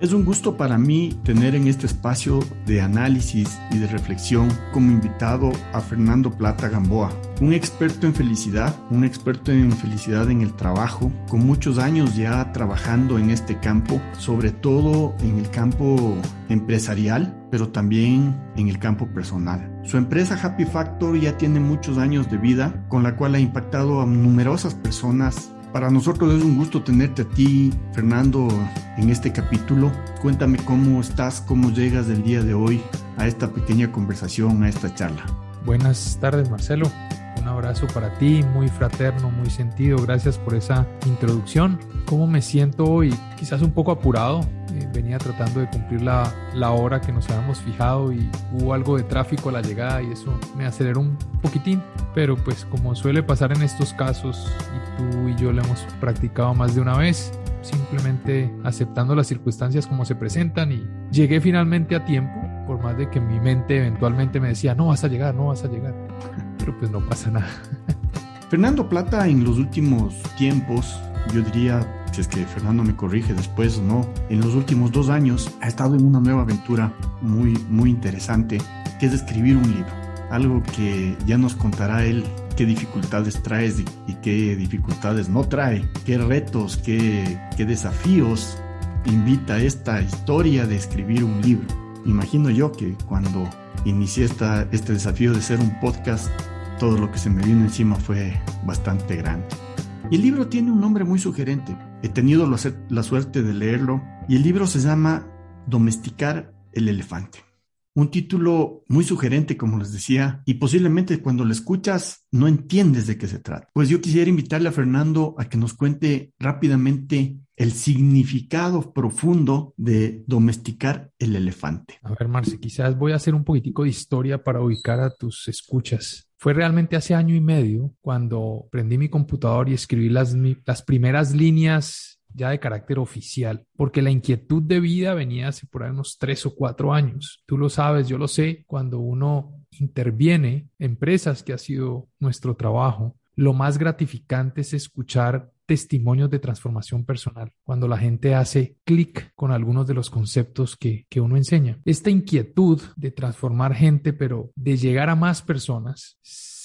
Es un gusto para mí tener en este espacio de análisis y de reflexión como invitado a Fernando Plata Gamboa, un experto en felicidad, un experto en felicidad en el trabajo, con muchos años ya trabajando en este campo, sobre todo en el campo empresarial, pero también en el campo personal. Su empresa Happy Factor ya tiene muchos años de vida, con la cual ha impactado a numerosas personas para nosotros es un gusto tenerte a ti, Fernando, en este capítulo. Cuéntame cómo estás, cómo llegas del día de hoy a esta pequeña conversación, a esta charla. Buenas tardes, Marcelo. Un abrazo para ti, muy fraterno, muy sentido. Gracias por esa introducción. ¿Cómo me siento hoy? Quizás un poco apurado. Eh, venía tratando de cumplir la, la, hora que nos habíamos fijado y hubo algo de tráfico a la llegada y eso me aceleró un poquitín. Pero pues como suele pasar en estos casos y tú y yo lo hemos practicado más de una vez, simplemente aceptando las circunstancias como se presentan y llegué finalmente a tiempo, por más de que mi mente eventualmente me decía, no vas a llegar, no vas a llegar pero pues no pasa nada. Fernando Plata en los últimos tiempos, yo diría, que Fernando me corrige después no, en los últimos dos años ha estado en una nueva aventura muy, muy interesante, que es escribir un libro. Algo que ya nos contará él qué dificultades traes y, qué dificultades no trae, qué retos, qué, qué desafíos invita esta historia de escribir un libro. Imagino yo que cuando inicié esta, este desafío de ser un podcast, todo lo que se me vino encima fue bastante grande. Y el libro tiene un nombre muy sugerente. He tenido la suerte de leerlo y el libro se llama Domesticar el elefante. Un título muy sugerente, como les decía, y posiblemente cuando lo escuchas no entiendes de qué se trata. Pues yo quisiera invitarle a Fernando a que nos cuente rápidamente el significado profundo de domesticar el elefante. A ver, Marce, quizás voy a hacer un poquitico de historia para ubicar a tus escuchas. Fue realmente hace año y medio cuando prendí mi computador y escribí las, las primeras líneas ya de carácter oficial, porque la inquietud de vida venía hace por ahí unos tres o cuatro años. Tú lo sabes, yo lo sé, cuando uno interviene, empresas que ha sido nuestro trabajo, lo más gratificante es escuchar testimonios de transformación personal, cuando la gente hace clic con algunos de los conceptos que, que uno enseña. Esta inquietud de transformar gente, pero de llegar a más personas,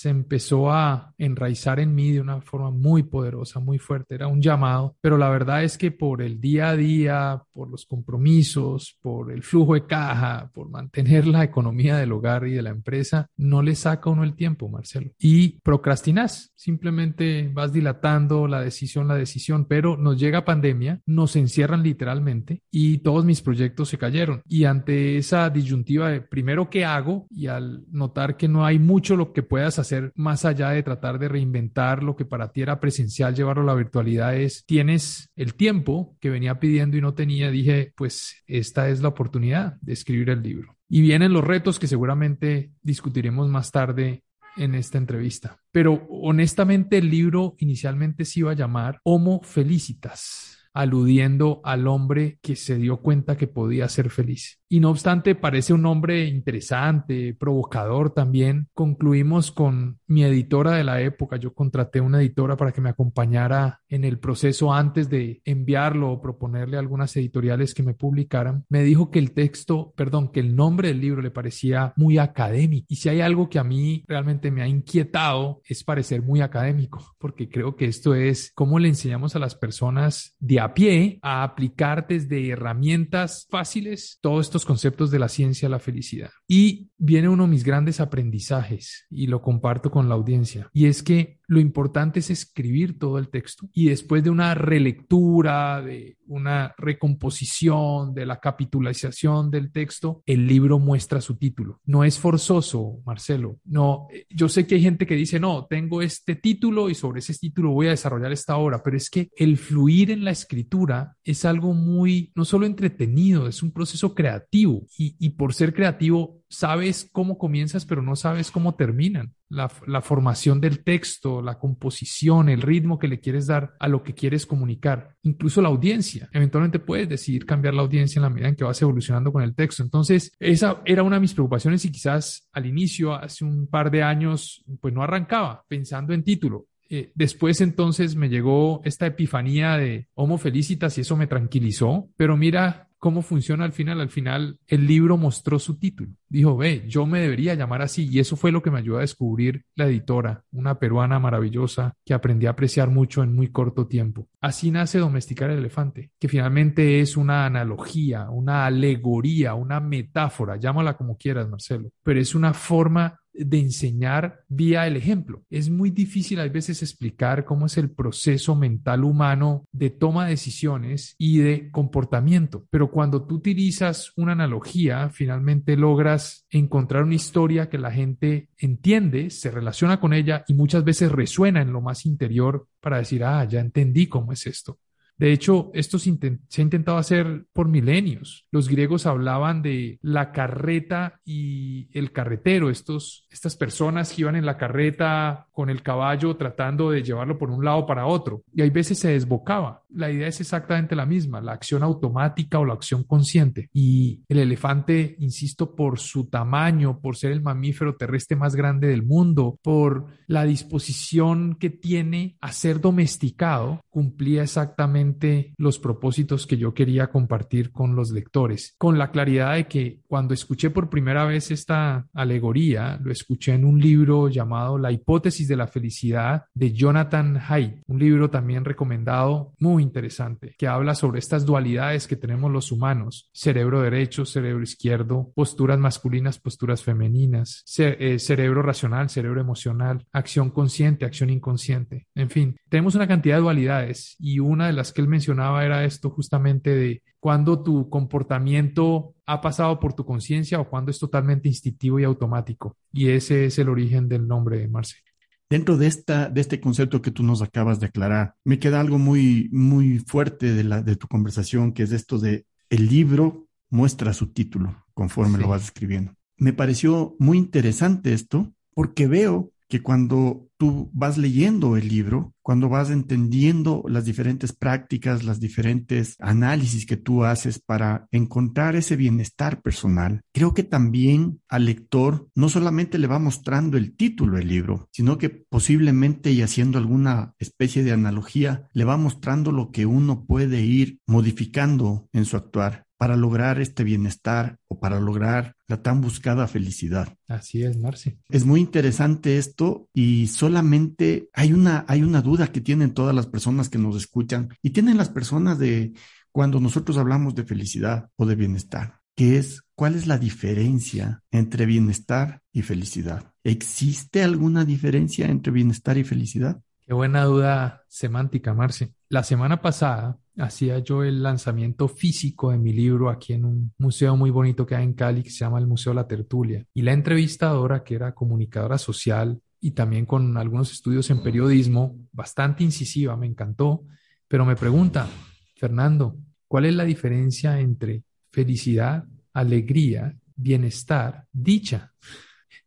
se empezó a enraizar en mí de una forma muy poderosa, muy fuerte. Era un llamado, pero la verdad es que por el día a día, por los compromisos, por el flujo de caja, por mantener la economía del hogar y de la empresa, no le saca uno el tiempo, Marcelo. Y procrastinas, simplemente vas dilatando la decisión, la decisión, pero nos llega pandemia, nos encierran literalmente y todos mis proyectos se cayeron. Y ante esa disyuntiva de primero qué hago y al notar que no hay mucho lo que puedas hacer, más allá de tratar de reinventar lo que para ti era presencial, llevarlo a la virtualidad, es tienes el tiempo que venía pidiendo y no tenía, dije, pues esta es la oportunidad de escribir el libro. Y vienen los retos que seguramente discutiremos más tarde en esta entrevista. Pero honestamente el libro inicialmente se iba a llamar Homo Felicitas aludiendo al hombre que se dio cuenta que podía ser feliz. Y no obstante, parece un nombre interesante, provocador también. Concluimos con mi editora de la época. Yo contraté una editora para que me acompañara en el proceso antes de enviarlo o proponerle algunas editoriales que me publicaran. Me dijo que el texto, perdón, que el nombre del libro le parecía muy académico. Y si hay algo que a mí realmente me ha inquietado es parecer muy académico, porque creo que esto es cómo le enseñamos a las personas de a pie a aplicar desde herramientas fáciles todos estos conceptos de la ciencia a la felicidad. Y viene uno de mis grandes aprendizajes y lo comparto con la audiencia. Y es que lo importante es escribir todo el texto y después de una relectura, de una recomposición, de la capitalización del texto, el libro muestra su título. No es forzoso, Marcelo. No, yo sé que hay gente que dice, no, tengo este título y sobre ese título voy a desarrollar esta obra, pero es que el fluir en la escritura es algo muy, no solo entretenido, es un proceso creativo y, y por ser creativo sabes cómo comienzas, pero no sabes cómo terminan. La, formación del texto, la composición, el ritmo que le quieres dar a lo que quieres comunicar, incluso la audiencia. Eventualmente puedes decidir cambiar la audiencia en la medida en que vas evolucionando con el texto. Entonces, esa era una de mis preocupaciones y quizás al inicio, hace un par de años, pues no arrancaba pensando en título eh, después entonces me llegó esta epifanía de Homo Felicitas y eso me tranquilizó, pero mira cómo funciona al final. Al final el libro mostró su título. Dijo, ve, yo me debería llamar así y eso fue lo que me ayudó a descubrir la editora, una peruana maravillosa que aprendí a apreciar mucho en muy corto tiempo. Así nace Domesticar el Elefante, que finalmente es una analogía, una alegoría, una metáfora, llámala como quieras, Marcelo, pero es una forma de enseñar vía el ejemplo. Es muy difícil a veces explicar cómo es el proceso mental humano de toma de decisiones y de comportamiento, pero cuando tú utilizas una analogía, finalmente logras encontrar una historia que la gente entiende, se relaciona con ella y muchas veces resuena en lo más interior para decir, ah, ya entendí cómo es esto. De hecho, esto se, ha intentado hacer por milenios. Los griegos hablaban de la carreta y el carretero, estos, estas personas que iban en la carreta con el caballo tratando de llevarlo por un lado para otro. Y hay veces se desbocaba. La idea es exactamente la misma, la acción automática o la acción consciente. Y el elefante, insisto, por su tamaño, por ser el mamífero terrestre más grande del mundo, por la disposición que tiene a ser domesticado, cumplía exactamente los propósitos que yo quería compartir con los lectores, con la claridad de que cuando escuché por primera vez esta alegoría, lo escuché en un libro llamado La hipótesis de la felicidad de Jonathan Haidt, un libro también recomendado muy interesante, que habla sobre estas dualidades que tenemos los humanos, cerebro derecho, cerebro izquierdo, posturas masculinas, posturas femeninas, eh, cerebro racional, cerebro emocional, acción consciente, acción inconsciente, en fin, tenemos una cantidad de dualidades y una de las que él mencionaba era esto justamente de cuando tu comportamiento ha pasado por tu conciencia o cuando es totalmente instintivo y automático. Y ese es el origen del nombre de Marce. Dentro de, esta, de este concepto que tú nos acabas de aclarar, me queda algo muy, muy fuerte de, la, de tu conversación, que es esto de el libro muestra su título conforme lo vas escribiendo. Me pareció muy interesante esto porque veo que cuando tú vas leyendo el libro, cuando vas entendiendo las diferentes prácticas, las diferentes análisis que tú haces para encontrar ese bienestar personal, creo que también al lector no solamente le va mostrando el título del libro, sino que posiblemente y haciendo alguna especie de analogía, le va mostrando lo que uno puede ir modificando en su actuar para lograr este bienestar o para lograr la tan buscada felicidad. Así es, Marci. Es muy interesante esto y solamente hay una, hay una duda que tienen todas las personas que nos escuchan y tienen las personas de cuando nosotros hablamos de felicidad o de bienestar, que es cuál es la diferencia entre bienestar y felicidad. ¿Existe alguna diferencia entre bienestar y felicidad? Qué buena duda semántica, Marci. La semana pasada hacía yo el lanzamiento físico de mi libro aquí en un museo muy bonito que hay en Cali que se llama el Museo La Tertulia. Y la entrevistadora, que era comunicadora social y también con algunos estudios en periodismo, bastante incisiva, me encantó, pero me pregunta, Fernando, ¿cuál es la diferencia entre felicidad, alegría, bienestar, dicha?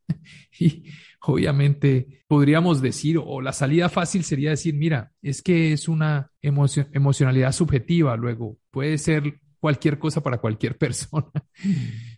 y obviamente podríamos decir, o la salida fácil sería decir, mira, es que es una emocionalidad subjetiva, luego puede ser cualquier cosa para cualquier persona.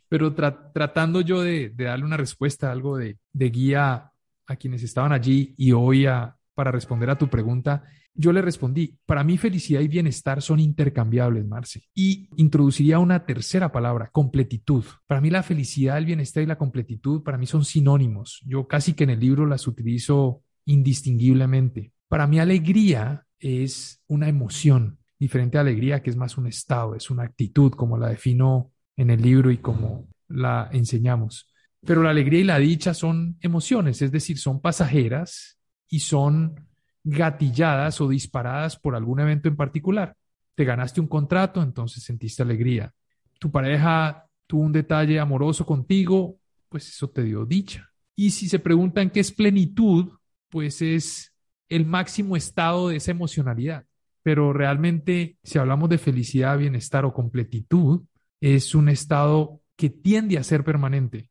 Pero tratando yo de, darle una respuesta, algo de, de, guía a quienes estaban allí y hoy a, para responder a tu pregunta, yo le respondí, para mí felicidad y bienestar son intercambiables, Marce. Y introduciría una tercera palabra, completitud. Para mí la felicidad, el bienestar y la completitud, para mí son sinónimos. Yo casi que en el libro las utilizo indistinguiblemente. Para mí alegría es una emoción, diferente a alegría que es más un estado, es una actitud, como la defino en el libro y como la enseñamos. Pero la alegría y la dicha son emociones, es decir, son pasajeras y son gatilladas o disparadas por algún evento en particular. Te ganaste un contrato, entonces sentiste alegría. Tu pareja tuvo un detalle amoroso contigo, pues eso te dio dicha. Y si se preguntan qué es plenitud, pues es el máximo estado de esa emocionalidad. Pero realmente, si hablamos de felicidad, bienestar o completitud, es un estado que tiende a ser permanente.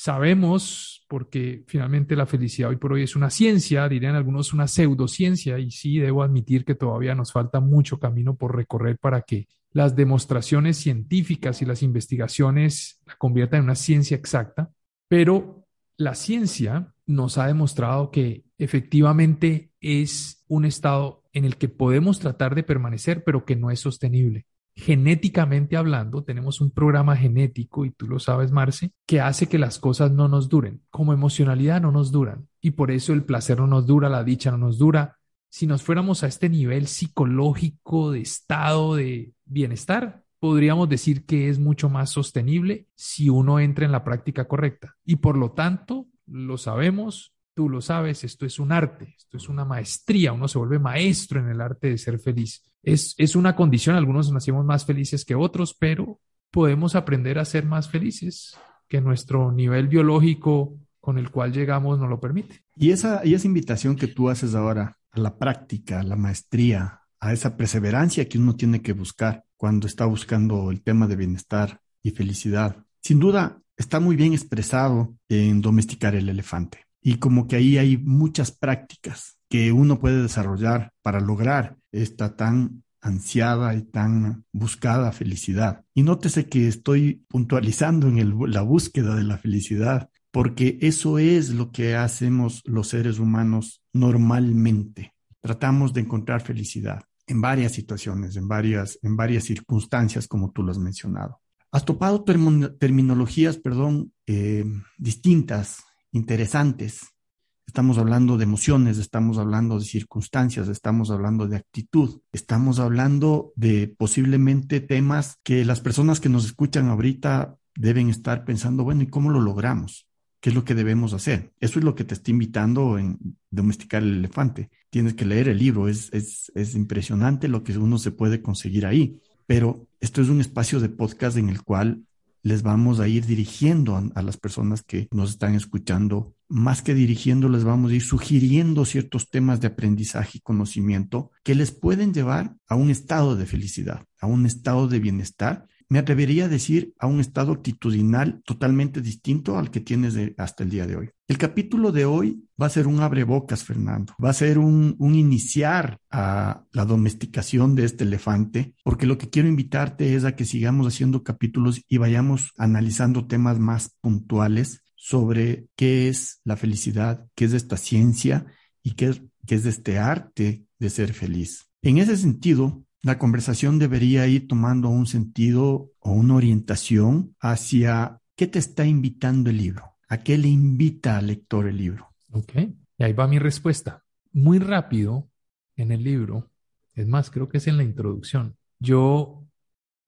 Sabemos, porque finalmente la felicidad hoy por hoy es una ciencia, dirían algunos una pseudociencia, y sí debo admitir que todavía nos falta mucho camino por recorrer para que las demostraciones científicas y las investigaciones la conviertan en una ciencia exacta, pero la ciencia nos ha demostrado que efectivamente es un estado en el que podemos tratar de permanecer, pero que no es sostenible. Genéticamente hablando, tenemos un programa genético, y tú lo sabes, Marce, que hace que las cosas no nos duren. Como emocionalidad no nos duran. Y por eso el placer no nos dura, la dicha no nos dura. Si nos fuéramos a este nivel psicológico de estado de bienestar, podríamos decir que es mucho más sostenible si uno entra en la práctica correcta. Y por lo tanto, lo sabemos, tú lo sabes, esto es un arte, esto es una maestría, uno se vuelve maestro en el arte de ser feliz. Es, es una condición, algunos nacimos más felices que otros, pero podemos aprender a ser más felices que nuestro nivel biológico con el cual llegamos nos lo permite. Y esa, y esa invitación que tú haces ahora a la práctica, a la maestría, a esa perseverancia que uno tiene que buscar cuando está buscando el tema de bienestar y felicidad. Sin duda, está muy bien expresado en domesticar el elefante. Y como que ahí hay muchas prácticas que uno puede desarrollar para lograr esta tan ansiada y tan buscada felicidad. Y nótese que estoy puntualizando en la búsqueda de la felicidad, porque eso es lo que hacemos los seres humanos normalmente. Tratamos de encontrar felicidad en varias situaciones, en varias, en varias circunstancias, como tú lo has mencionado. Has topado terminologías, perdón, eh, distintas, interesantes. Estamos hablando de emociones, estamos hablando de circunstancias, estamos hablando de actitud, estamos hablando de posiblemente temas que las personas que nos escuchan ahorita deben estar pensando, bueno, ¿y cómo lo logramos? ¿Qué es lo que debemos hacer? Eso es lo que te está invitando en domesticar el elefante. Tienes que leer el libro, es, es, es impresionante lo que uno se puede conseguir ahí. Pero esto es un espacio de podcast en el cual les vamos a ir dirigiendo a, las personas que nos están escuchando. Más que dirigiendo, les vamos a ir sugiriendo ciertos temas de aprendizaje y conocimiento que les pueden llevar a un estado de felicidad, a un estado de bienestar me atrevería a decir, a un estado actitudinal totalmente distinto al que tienes hasta el día de hoy. El capítulo de hoy va a ser un abrebocas, Fernando. Va a ser un, iniciar a la domesticación de este elefante, porque lo que quiero invitarte es a que sigamos haciendo capítulos y vayamos analizando temas más puntuales sobre qué es la felicidad, qué es esta ciencia y qué, qué es este arte de ser feliz. En ese sentido, la conversación debería ir tomando un sentido o una orientación hacia qué te está invitando el libro, a qué le invita al lector el libro. Ok, y ahí va mi respuesta. Muy rápido en el libro, es más, creo que es en la introducción, yo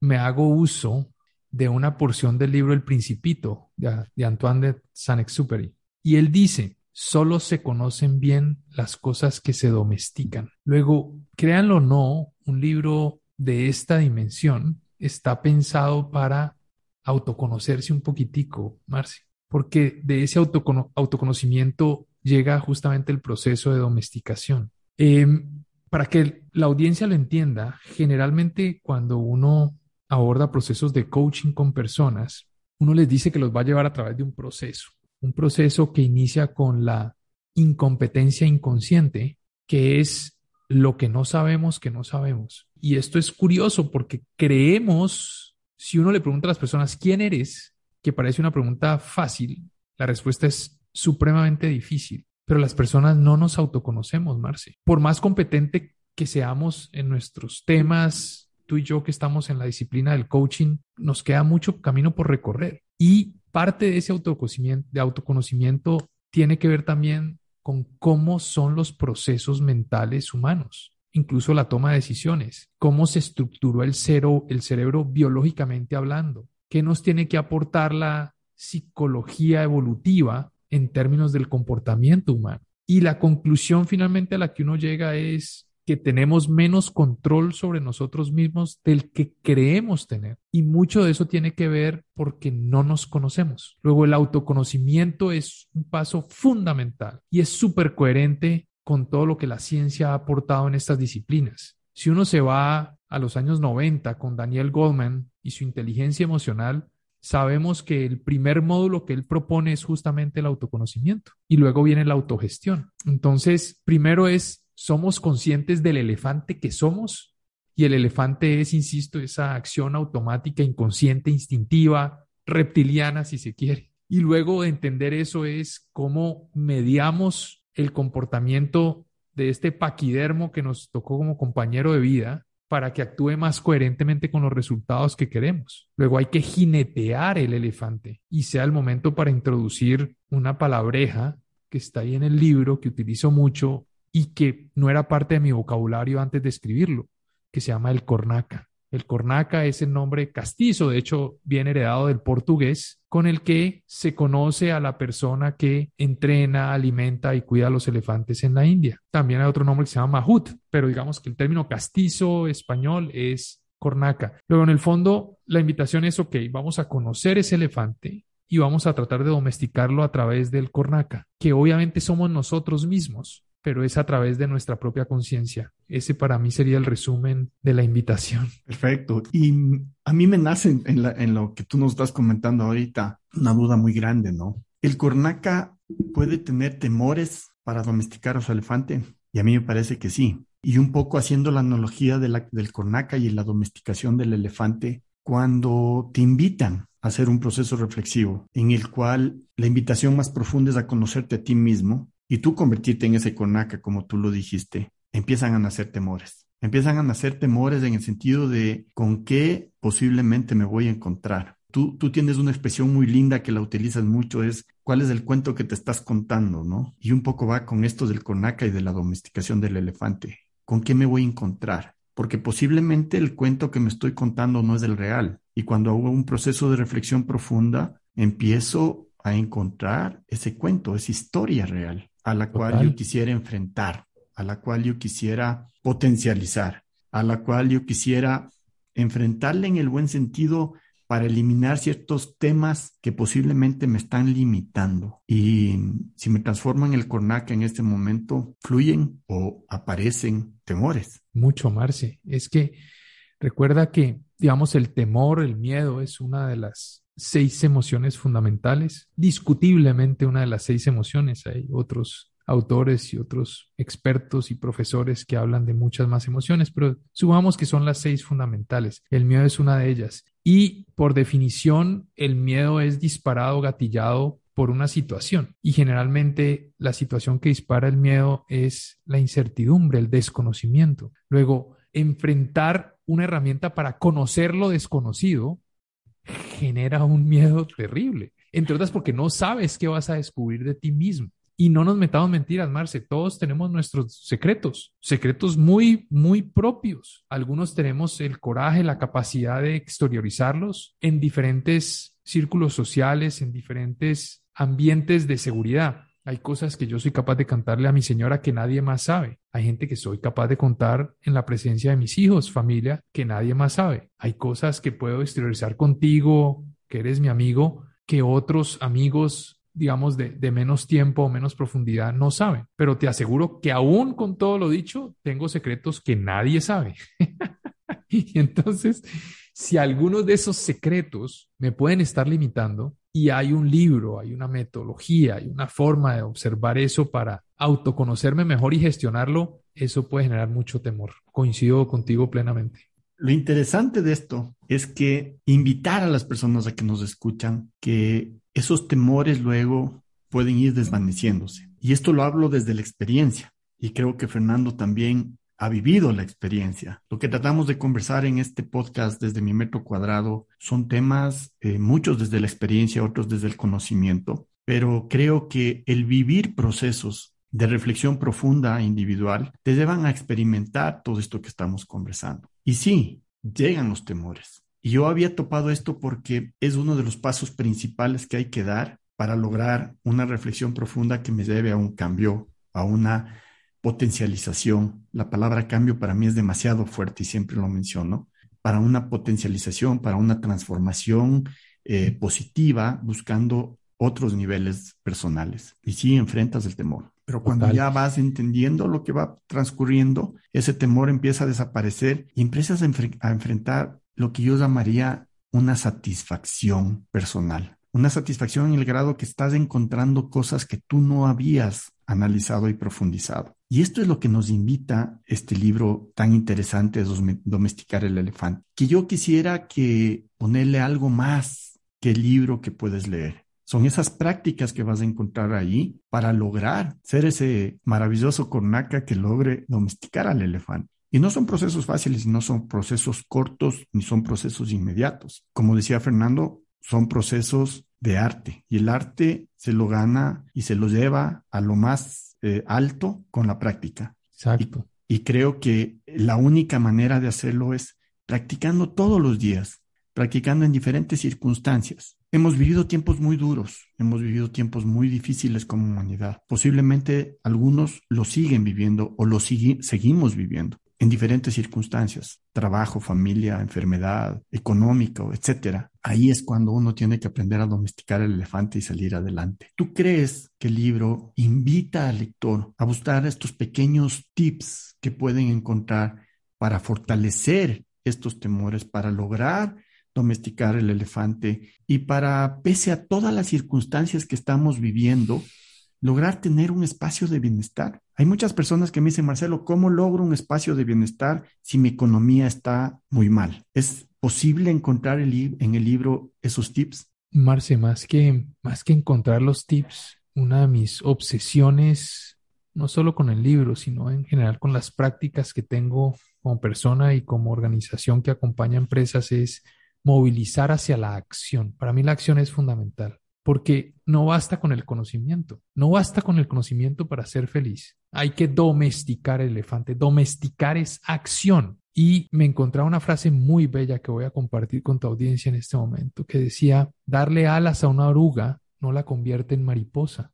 me hago uso de una porción del libro El Principito de, Antoine de Saint-Exupéry. Y él dice, solo se conocen bien las cosas que se domestican. Luego, créanlo o no, un libro de esta dimensión está pensado para autoconocerse un poquitico, Marci, porque de ese autoconocimiento llega justamente el proceso de domesticación. Em, para que la audiencia lo entienda, generalmente cuando uno aborda procesos de coaching con personas, uno les dice que los va a llevar a través de un proceso un proceso que inicia con la incompetencia inconsciente, que es lo que no sabemos que no sabemos. Y esto es curioso porque creemos, si uno le pregunta a las personas, ¿quién eres? Que parece una pregunta fácil, la respuesta es supremamente difícil, pero las personas no nos autoconocemos, Marce. Por más competente que seamos en nuestros temas, tú y yo que estamos en la disciplina del coaching, nos queda mucho camino por recorrer. Y parte de ese autoconocimiento, tiene que ver también con cómo son los procesos mentales humanos, incluso la toma de decisiones, cómo se estructuró el, cero, el cerebro biológicamente hablando, qué nos tiene que aportar la psicología evolutiva en términos del comportamiento humano. Y la conclusión finalmente a la que uno llega es que tenemos menos control sobre nosotros mismos del que creemos tener. Y mucho de eso tiene que ver porque no nos conocemos. Luego, el autoconocimiento es un paso fundamental y es súper coherente con todo lo que la ciencia ha aportado en estas disciplinas. Si uno se va a los años 90 con Daniel Goldman y su inteligencia emocional, sabemos que el primer módulo que él propone es justamente el autoconocimiento y luego viene la autogestión. Entonces, primero es somos conscientes del elefante que somos y el elefante es, insisto, esa acción automática, inconsciente, instintiva, reptiliana, si se quiere. Y luego de entender eso es cómo mediamos el comportamiento de este paquidermo que nos tocó como compañero de vida para que actúe más coherentemente con los resultados que queremos. Luego hay que jinetear el elefante y sea el momento para introducir una palabreja que está ahí en el libro, que utilizo mucho y que no era parte de mi vocabulario antes de escribirlo, que se llama el cornaca. El cornaca es el nombre castizo, de hecho, viene heredado del portugués, con el que se conoce a la persona que entrena, alimenta y cuida a los elefantes en la India. También hay otro nombre que se llama mahut, pero digamos que el término castizo español es cornaca. Luego, en el fondo, la invitación es, ok, vamos a conocer ese elefante y vamos a tratar de domesticarlo a través del cornaca, que obviamente somos nosotros mismos pero es a través de nuestra propia conciencia. Ese para mí sería el resumen de la invitación. Perfecto. Y a mí me nace en, lo que tú nos estás comentando ahorita una duda muy grande, ¿no? ¿El cornaca puede tener temores para domesticar a su elefante? Y a mí me parece que sí. Y un poco haciendo la analogía del cornaca y la domesticación del elefante, cuando te invitan a hacer un proceso reflexivo en el cual la invitación más profunda es a conocerte a ti mismo y tú convertirte en ese conaca, como tú lo dijiste, empiezan a nacer temores. Empiezan a nacer temores en el sentido de con qué posiblemente me voy a encontrar. Tú, tú tienes una expresión muy linda que la utilizas mucho, es cuál es el cuento que te estás contando, ¿no? Y un poco va con esto del conaca y de la domesticación del elefante. ¿Con qué me voy a encontrar? Porque posiblemente el cuento que me estoy contando no es el real. Y cuando hago un proceso de reflexión profunda, empiezo a encontrar ese cuento, esa historia real a la cual yo quisiera enfrentar, a la cual yo quisiera potencializar, a la cual yo quisiera enfrentarle en el buen sentido para eliminar ciertos temas que posiblemente me están limitando. Y si me transformo en el cornaca en este momento, fluyen o aparecen temores. Mucho, Marce. Es que recuerda que, digamos, el temor, el miedo es una de las seis emociones fundamentales, discutiblemente una de las seis emociones. Hay otros autores y otros expertos y profesores que hablan de muchas más emociones, pero subamos que son las seis fundamentales. El miedo es una de ellas. Y por definición, el miedo es disparado, gatillado por una situación. Y generalmente la situación que dispara el miedo es la incertidumbre, el desconocimiento. Luego, enfrentar una herramienta para conocer lo desconocido genera un miedo terrible. Entre otras porque no sabes qué vas a descubrir de ti mismo. Y no nos metamos mentiras, Marce, todos tenemos nuestros secretos, secretos muy, muy propios. Algunos tenemos el coraje, la capacidad de exteriorizarlos en diferentes círculos sociales, en diferentes ambientes de seguridad. Hay cosas que yo soy capaz de contarle a mi señora que nadie más sabe. Hay gente que soy capaz de contar en la presencia de mis hijos, familia, que nadie más sabe. Hay cosas que puedo exteriorizar contigo, que eres mi amigo, que otros amigos, digamos, de, de menos tiempo o menos profundidad no saben. Pero te aseguro que aún con todo lo dicho, tengo secretos que nadie sabe. y entonces, si algunos de esos secretos me pueden estar limitando, y hay un libro, hay una metodología, hay una forma de observar eso para autoconocerme mejor y gestionarlo, eso puede generar mucho temor. Coincido contigo plenamente. Lo interesante de esto es que invitar a las personas a que nos escuchan que esos temores luego pueden ir desvaneciéndose. Y esto lo hablo desde la experiencia. Y creo que Fernando también ha vivido la experiencia. Lo que tratamos de conversar en este podcast desde mi metro cuadrado son temas, eh, muchos desde la experiencia, otros desde el conocimiento, pero creo que el vivir procesos de reflexión profunda e individual te llevan a experimentar todo esto que estamos conversando. Y sí, llegan los temores. Y yo había topado esto porque es uno de los pasos principales que hay que dar para lograr una reflexión profunda que me lleve a un cambio, a una potencialización. La palabra cambio para mí es demasiado fuerte y siempre lo menciono. Para una potencialización, para una transformación eh, positiva, buscando otros niveles personales. Y sí enfrentas el temor. Pero cuando ya vas entendiendo lo que va transcurriendo, ese temor empieza a desaparecer y empiezas a enfrentar lo que yo llamaría una satisfacción personal. Una satisfacción en el grado que estás encontrando cosas que tú no habías analizado y profundizado. Y esto es lo que nos invita este libro tan interesante, Domesticar el Elefante, que yo quisiera que ponerle algo más que el libro que puedes leer. son esas prácticas que vas a encontrar ahí para lograr ser ese maravilloso cornaca que logre domesticar al elefante. Y no son procesos fáciles, no son procesos cortos, ni son procesos inmediatos. Como decía Fernando, son procesos de arte y el arte se lo gana y se lo lleva a lo más eh, alto con la práctica. Exacto. y creo que la única manera de hacerlo es practicando todos los días, practicando en diferentes circunstancias. Hemos vivido tiempos muy duros, hemos vivido tiempos muy difíciles como humanidad. Posiblemente algunos lo siguen viviendo o lo seguimos viviendo en diferentes circunstancias, trabajo, familia, enfermedad, económico, etcétera. Ahí es cuando uno tiene que aprender a domesticar el elefante y salir adelante. ¿Tú crees que el libro invita al lector a buscar estos pequeños tips que pueden encontrar para fortalecer estos temores, para lograr domesticar el elefante y para, pese a todas las circunstancias que estamos viviendo, lograr tener un espacio de bienestar. Hay muchas personas que me dicen, Marcelo, ¿cómo logro un espacio de bienestar si mi economía está muy mal? ¿Es posible encontrar en el libro esos tips? Marce, más que, más que encontrar los tips, una de mis obsesiones, no solo con el libro, sino en general con las prácticas que tengo como persona y como organización que acompaña empresas, es movilizar hacia la acción. Para mí la acción es fundamental porque no basta con el conocimiento, no basta con el conocimiento para ser feliz. Hay que domesticar el elefante. Domesticar es acción. Y me encontraba una frase muy bella que voy a compartir con tu audiencia en este momento, que decía, darle alas a una oruga no la convierte en mariposa,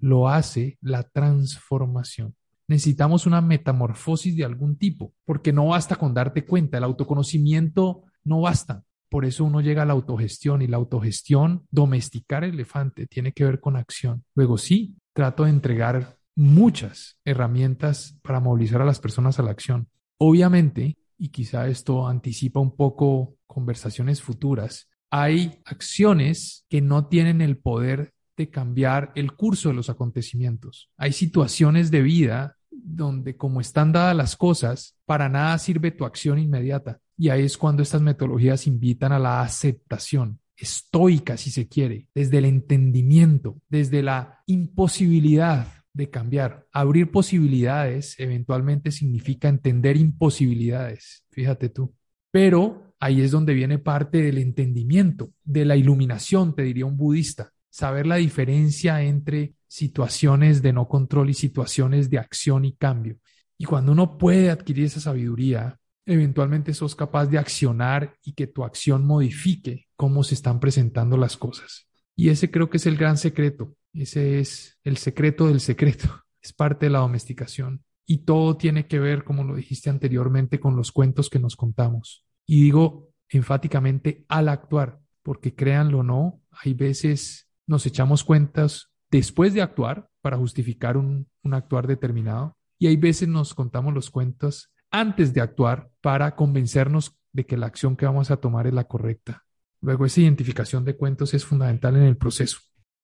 lo hace la transformación. Necesitamos una metamorfosis de algún tipo, porque no basta con darte cuenta, el autoconocimiento no basta. Por eso uno llega a la autogestión y la autogestión, domesticar el elefante, tiene que ver con acción. Luego sí, trato de entregar muchas herramientas para movilizar a las personas a la acción. Obviamente, y quizá esto anticipa un poco conversaciones futuras, hay acciones que no tienen el poder de cambiar el curso de los acontecimientos. Hay situaciones de vida donde como están dadas las cosas, para nada sirve tu acción inmediata. Y ahí es cuando estas metodologías invitan a la aceptación estoica, si se quiere, desde el entendimiento, desde la imposibilidad de cambiar. Abrir posibilidades eventualmente significa entender imposibilidades, fíjate tú. Pero ahí es donde viene parte del entendimiento, de la iluminación, te diría un budista, saber la diferencia entre situaciones de no control y situaciones de acción y cambio. Y cuando uno puede adquirir esa sabiduría, eventualmente sos capaz de accionar y que tu acción modifique cómo se están presentando las cosas. Y ese creo que es el gran secreto. Ese es el secreto del secreto. Es parte de la domesticación. Y todo tiene que ver, como lo dijiste anteriormente, con los cuentos que nos contamos. Y digo enfáticamente al actuar, porque créanlo o no, hay veces nos echamos cuentas después de actuar para justificar un, un actuar determinado. Y hay veces nos contamos los cuentos antes de actuar para convencernos de que la acción que vamos a tomar es la correcta. Luego, esa identificación de cuentos es fundamental en el proceso.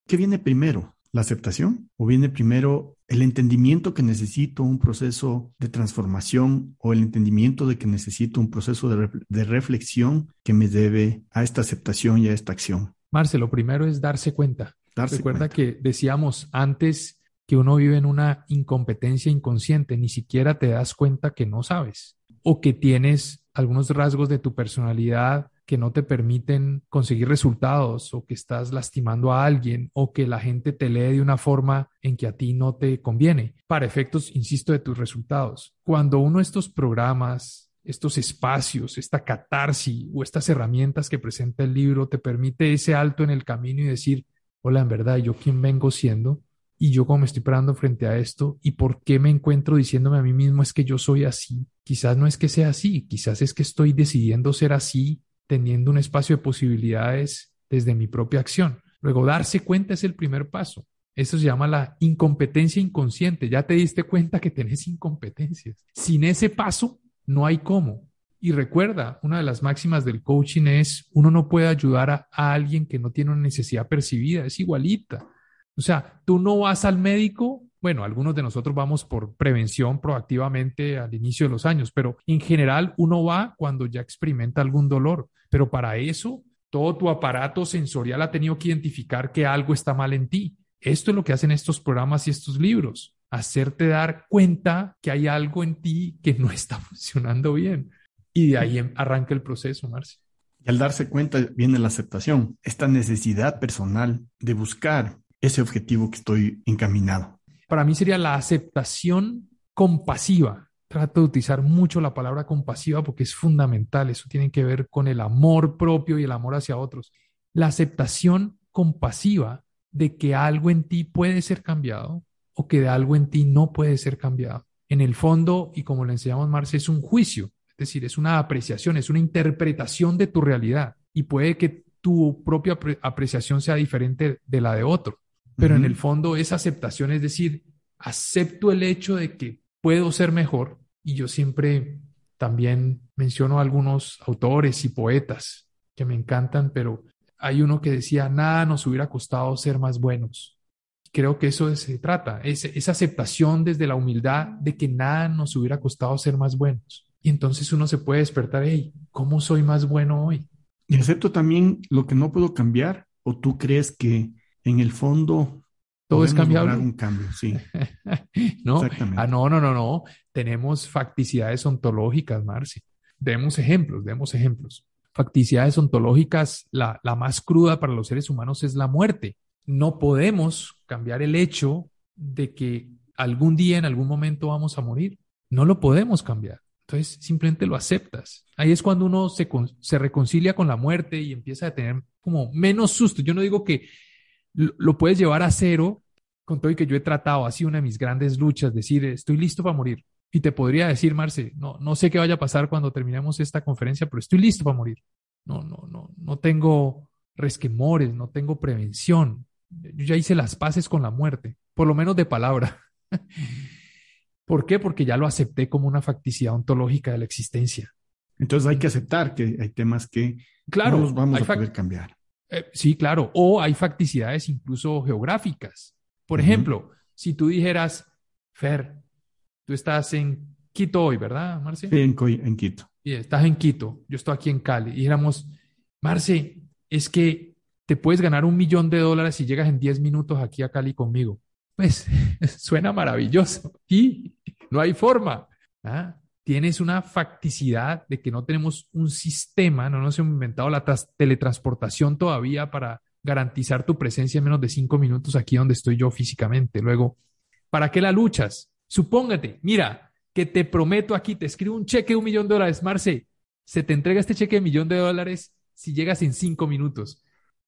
¿Qué viene primero? ¿La aceptación? ¿O viene primero el entendimiento que necesito un proceso de transformación o el entendimiento de que necesito un proceso de, reflexión que me debe a esta aceptación y a esta acción? Marce, lo primero es darse cuenta. Darse Recuerda que decíamos antes que uno vive en una incompetencia inconsciente, ni siquiera te das cuenta que no sabes o que tienes algunos rasgos de tu personalidad que no te permiten conseguir resultados o que estás lastimando a alguien o que la gente te lee de una forma en que a ti no te conviene, para efectos, insisto, de tus resultados. Cuando uno de estos programas, estos espacios, esta catarsis o estas herramientas que presenta el libro te permite ese alto en el camino y decir, hola, en verdad, ¿yo quién vengo siendo? y yo cómo me estoy parando frente a esto y por qué me encuentro diciéndome a mí mismo es que yo soy así. Quizás no es que sea así, quizás es que estoy decidiendo ser así, teniendo un espacio de posibilidades desde mi propia acción. Luego, darse cuenta es el primer paso. Eso se llama la incompetencia inconsciente. Ya te diste cuenta que tenés incompetencias. Sin ese paso, no hay cómo. Y recuerda, una de las máximas del coaching es, uno no puede ayudar a, alguien que no tiene una necesidad percibida, es igualita. O sea, tú no vas al médico, bueno, algunos de nosotros vamos por prevención proactivamente al inicio de los años, pero en general uno va cuando ya experimenta algún dolor, pero para eso todo tu aparato sensorial ha tenido que identificar que algo está mal en ti. Esto es lo que hacen estos programas y estos libros, hacerte dar cuenta que hay algo en ti que no está funcionando bien. Y de ahí em, arranca el proceso, Marcia. Y al darse cuenta viene la aceptación, esta necesidad personal de buscar ese objetivo que estoy encaminado. Para mí sería la aceptación compasiva. Trato de utilizar mucho la palabra compasiva porque es fundamental. Eso tiene que ver con el amor propio y el amor hacia otros. La aceptación compasiva de que algo en ti puede ser cambiado o que de algo en ti no puede ser cambiado. En el fondo, y como le enseñamos Marce, es un juicio, es decir, es una apreciación, es una interpretación de tu realidad y puede que tu propia apreciación sea diferente de la de otro. Pero en el fondo es aceptación, es decir, acepto el hecho de que puedo ser mejor y yo siempre también menciono a algunos autores y poetas que me encantan, pero hay uno que decía, nada nos hubiera costado ser más buenos. Creo que eso se trata, es, esa aceptación desde la humildad de que nada nos hubiera costado ser más buenos. Y entonces uno se puede despertar, hey, ¿cómo soy más bueno hoy? Y acepto también lo que no puedo cambiar, o tú crees que en el fondo todo es cambiable. Un cambio, sí. no, ah, no, no, no, no. Tenemos facticidades ontológicas, Marci. Demos ejemplos, demos ejemplos. Facticidades ontológicas, la, la más cruda para los seres humanos es la muerte. No podemos cambiar el hecho de que algún día, en algún momento vamos a morir. No lo podemos cambiar. Entonces, simplemente lo aceptas. Ahí es cuando uno se, se reconcilia con la muerte y empieza a tener como menos susto. Yo no digo que lo puedes llevar a cero con todo y que yo he tratado, sido una de mis grandes luchas, decir, estoy listo para morir. Y te podría decir, Marce, no, no sé qué vaya a pasar cuando terminemos esta conferencia, pero estoy listo para morir. No, no, no, no tengo resquemores, no tengo prevención. Yo ya hice las paces con la muerte, por lo menos de palabra. ¿Por qué? Porque ya lo acepté como una facticidad ontológica de la existencia. Entonces hay que aceptar que hay temas que claro, no vamos a poder cambiar. Eh, sí, claro. O hay facticidades incluso geográficas. Por ejemplo, si tú dijeras, Fer, tú estás en Quito hoy, ¿verdad, Marce? Sí, en, Quito. Y estás en Quito, yo estoy aquí en Cali. Y dijéramos, Marce, es que te puedes ganar un millón de dólares si llegas en 10 minutos aquí a Cali conmigo. Pues suena maravilloso. Y no hay forma. ¿ah? tienes una facticidad de que no tenemos un sistema, no nos hemos inventado la teletransportación todavía para garantizar tu presencia en menos de cinco minutos aquí donde estoy yo físicamente. Luego, ¿para qué la luchas? Supóngate, mira, que te prometo aquí, te escribo un cheque de un millón de dólares, Marce, se te entrega este cheque de millón de dólares si llegas en cinco minutos.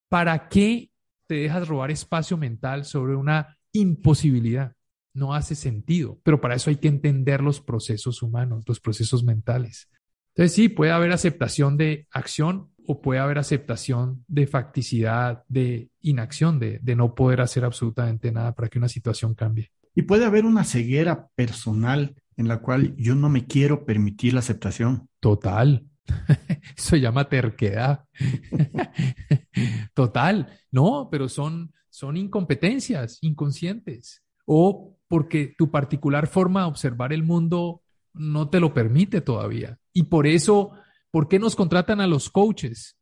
¿Para qué te dejas robar espacio mental sobre una imposibilidad? no hace sentido, pero para eso hay que entender los procesos humanos, los procesos mentales. Entonces sí, puede haber aceptación de acción o puede haber aceptación de facticidad, de inacción, de, de no poder hacer absolutamente nada para que una situación cambie. Y puede haber una ceguera personal en la cual yo no me quiero permitir la aceptación. Total. Eso llama terquedad. Total. No, pero son, son incompetencias inconscientes o porque tu particular forma de observar el mundo no te lo permite todavía. Y por eso, ¿por qué nos contratan a los coaches?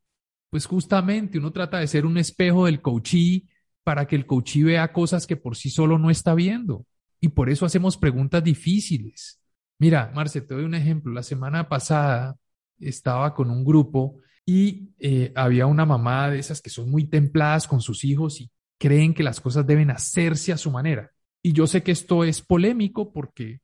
Pues justamente uno trata de ser un espejo del coachee para que el coachee vea cosas que por sí solo no está viendo. Y por eso hacemos preguntas difíciles. Mira, Marce, te doy un ejemplo. La semana pasada estaba con un grupo y eh, había una mamá de esas que son muy templadas con sus hijos y creen que las cosas deben hacerse a su manera. Y yo sé que esto es polémico porque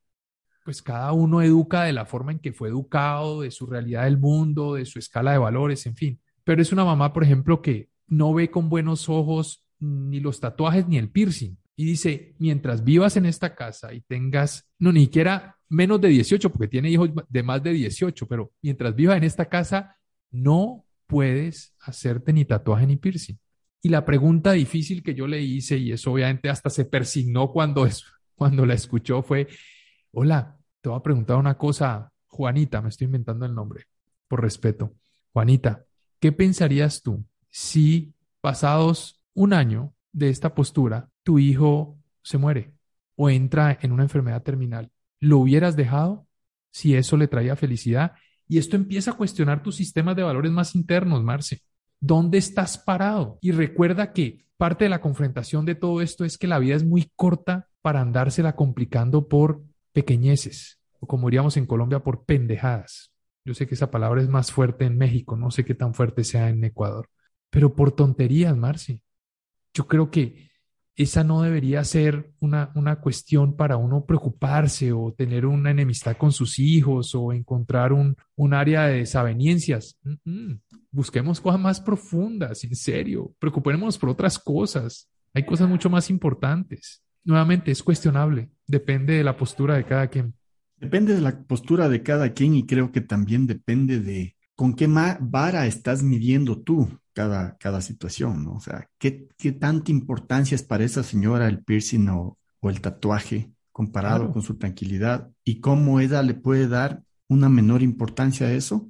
pues cada uno educa de la forma en que fue educado, de su realidad del mundo, de su escala de valores, en fin. Pero es una mamá, por ejemplo, que no ve con buenos ojos ni los tatuajes ni el piercing. Y dice, mientras vivas en esta casa y tengas, no, ni siquiera menos de 18, porque tiene hijos de más de 18, pero mientras vivas en esta casa, no puedes hacerte ni tatuaje ni piercing. Y la pregunta difícil que yo le hice, y eso obviamente hasta se persignó cuando, cuando la escuchó, fue, hola, te voy a preguntar una cosa, Juanita, me estoy inventando el nombre, por respeto. Juanita, ¿qué pensarías tú si pasados un año de esta postura, tu hijo se muere o entra en una enfermedad terminal? ¿Lo hubieras dejado si eso le traía felicidad? Y esto empieza a cuestionar tus sistemas de valores más internos, Marce. ¿dónde estás parado? Y recuerda que parte de la confrontación de todo esto es que la vida es muy corta para andársela complicando por pequeñeces, o como diríamos en Colombia, por pendejadas. Yo sé que esa palabra es más fuerte en México, no sé qué tan fuerte sea en Ecuador, pero por tonterías, Marci. Yo creo que esa no debería ser una, una cuestión para uno preocuparse o tener una enemistad con sus hijos o encontrar un, un área de desavenencias. Busquemos cosas más profundas, en serio. Preocupémonos por otras cosas. Hay cosas mucho más importantes. Nuevamente, es cuestionable. Depende de la postura de cada quien. Depende de la postura de cada quien y creo que también depende de con qué vara estás midiendo tú cada, cada situación, ¿no? O sea, ¿qué, ¿qué, tanta importancia es para esa señora el piercing o, el tatuaje comparado con su tranquilidad? ¿Y cómo ella le puede dar una menor importancia a eso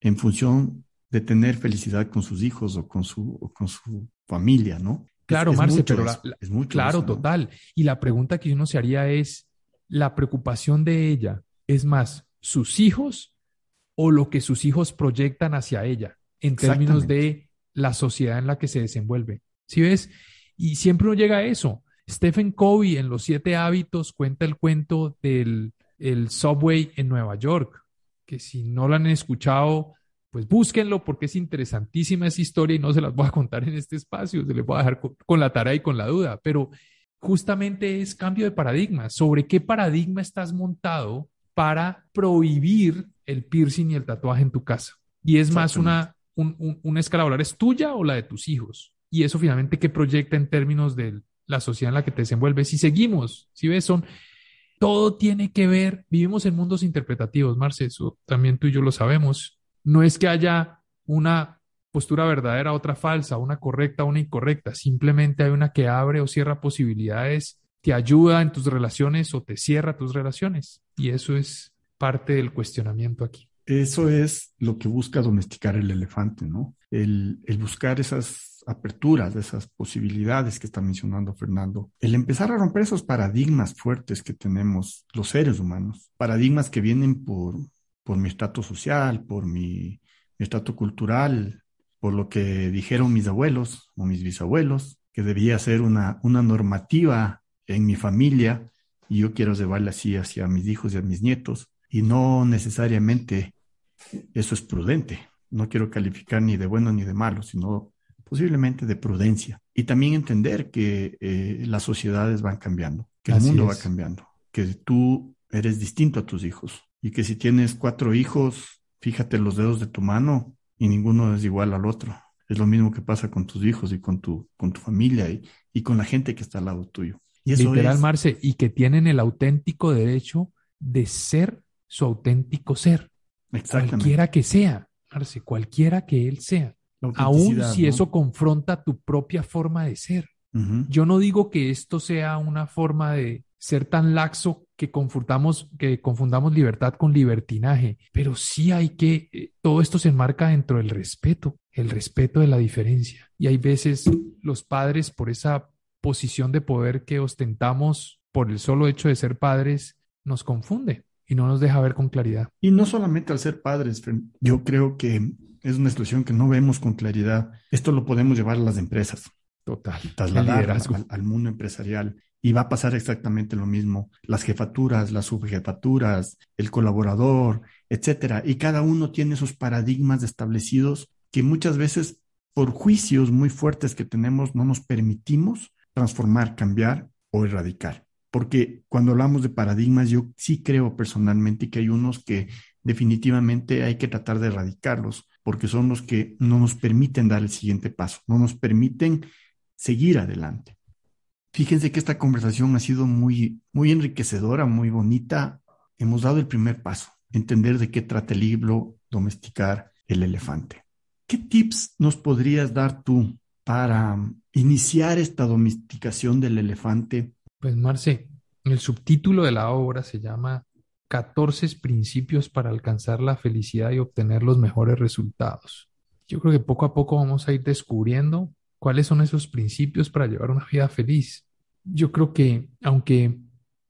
en función de tener felicidad con sus hijos o con su, con su familia, ¿no? Claro, Marce, pero es, mucho claro, total. Y la pregunta que uno se haría es, ¿la preocupación de ella es más sus hijos o lo que sus hijos proyectan hacia ella en términos de la sociedad en la que se desenvuelve. ¿Sí ves? Y siempre uno llega a eso. Stephen Covey en Los Siete Hábitos cuenta el cuento del el subway en Nueva York, que si no lo han escuchado, pues búsquenlo porque es interesantísima esa historia y no se las voy a contar en este espacio, se les voy a dejar con, con la tarea y con la duda, pero justamente es cambio de paradigma. ¿Sobre qué paradigma estás montado para prohibir el piercing y el tatuaje en tu casa. Y es más una, un, una escala ¿es tuya o la de tus hijos? Y eso finalmente qué proyecta en términos de la sociedad en la que te desenvuelves. Si seguimos, si ves, son, todo tiene que ver, vivimos en mundos interpretativos, Marce, eso también tú y yo lo sabemos. No es que haya una postura verdadera, otra falsa, una correcta, una incorrecta, simplemente hay una que abre o cierra posibilidades te ayuda en tus relaciones o te cierra tus relaciones. Y eso es parte del cuestionamiento aquí. Eso es lo que busca domesticar el elefante, ¿no? El, buscar esas aperturas, esas posibilidades que está mencionando Fernando. El empezar a romper esos paradigmas fuertes que tenemos los seres humanos. Paradigmas que vienen por, por mi estatus social, por mi, mi estatus cultural, por lo que dijeron mis abuelos o mis bisabuelos, que debía ser una, una normativa en mi familia y yo quiero llevarla así hacia mis hijos y a mis nietos y no necesariamente eso es prudente. No quiero calificar ni de bueno ni de malo, sino posiblemente de prudencia. Y también entender que eh, las sociedades van cambiando, que el mundo va cambiando, que tú eres distinto a tus hijos y que si tienes cuatro hijos, fíjate los dedos de tu mano y ninguno es igual al otro. Es lo mismo que pasa con tus hijos y con tu, con tu familia y, y con la gente que está al lado tuyo. Literal, Marce, y que tienen el auténtico derecho de ser su auténtico ser. Cualquiera que sea, Marce, cualquiera que él sea. Aún si eso confronta tu propia forma de ser. Yo no digo que esto sea una forma de ser tan laxo que confundamos, que confundamos libertad con libertinaje, pero sí hay que, eh, todo esto se enmarca dentro del respeto, el respeto de la diferencia. Y hay veces los padres, por esa posición de poder que ostentamos por el solo hecho de ser padres nos confunde y no nos deja ver con claridad. Y no solamente al ser padres, yo creo que es una situación que no vemos con claridad. Esto lo podemos llevar a las empresas. Total. Trasladar al, al, mundo empresarial. Y va a pasar exactamente lo mismo. Las jefaturas, las subjefaturas, el colaborador, etcétera. Y cada uno tiene sus paradigmas establecidos que muchas veces por juicios muy fuertes que tenemos no nos permitimos transformar, cambiar o erradicar. Porque cuando hablamos de paradigmas, yo sí creo personalmente que hay unos que definitivamente hay que tratar de erradicarlos, porque son los que no nos permiten dar el siguiente paso, no nos permiten seguir adelante. Fíjense que esta conversación ha sido muy, muy enriquecedora, muy bonita. Hemos dado el primer paso, entender de qué trata el libro Domesticar el elefante. ¿Qué tips nos podrías dar tú para iniciar esta domesticación del elefante? Pues Marce, el subtítulo de la obra se llama 14 principios para alcanzar la felicidad y obtener los mejores resultados. Yo creo que poco a poco vamos a ir descubriendo cuáles son esos principios para llevar una vida feliz. Yo creo que, aunque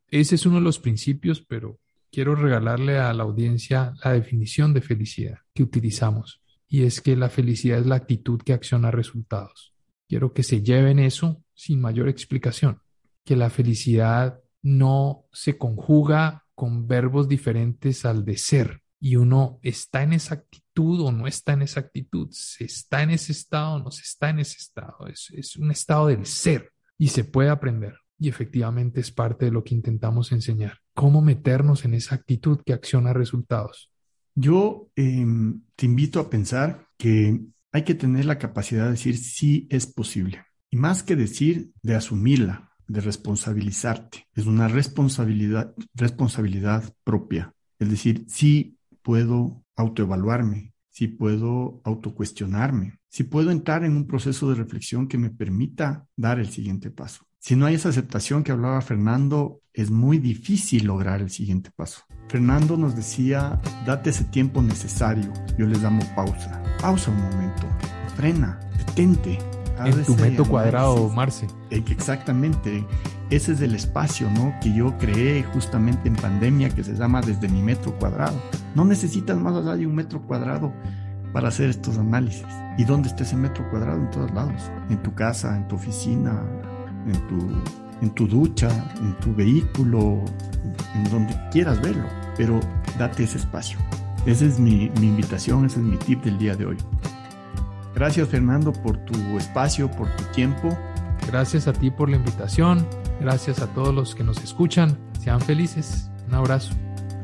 ese es uno de los principios, pero quiero regalarle a la audiencia la definición de felicidad que utilizamos. y es que la felicidad es la actitud que acciona resultados. Quiero que se lleven eso sin mayor explicación, que la felicidad no se conjuga con verbos diferentes al de ser y uno está en esa actitud o no está en esa actitud, se está en ese estado o no se está en ese estado, es, es un estado del ser y se puede aprender y efectivamente es parte de lo que intentamos enseñar, cómo meternos en esa actitud que acciona resultados. Yo em, te invito a pensar que hay que tener la capacidad de decir sí es posible. Y más que decir, de asumirla, de responsabilizarte. Es una responsabilidad, responsabilidad propia. Es decir, sí puedo autoevaluarme, sí puedo autocuestionarme, sí puedo entrar en un proceso de reflexión que me permita dar el siguiente paso. Si no hay esa aceptación que hablaba Fernando, es muy difícil lograr el siguiente paso. Fernando nos decía, date ese tiempo necesario. Yo les damos pausa. Pausa un momento. Frena, detente. En tu metro cuadrado, Marce. Exactamente. Ese es el espacio ¿no? que yo creé justamente en pandemia que se llama desde mi metro cuadrado. No necesitas más allá de un metro cuadrado para hacer estos análisis. ¿Y dónde está ese metro cuadrado? En todos lados. En tu casa, en tu oficina, en tu, en tu ducha, en tu vehículo, en donde quieras verlo, pero date ese espacio. Esa es mi, mi invitación, ese es mi tip del día de hoy. Gracias Fernando por tu espacio, por tu tiempo. Gracias a ti por la invitación. Gracias a todos los que nos escuchan. Sean felices. Un abrazo.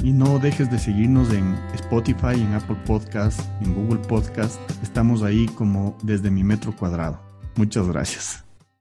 Y no dejes de seguirnos en Spotify, en Apple Podcast, en Google Podcast. Estamos ahí como desde mi metro cuadrado. Muchas gracias.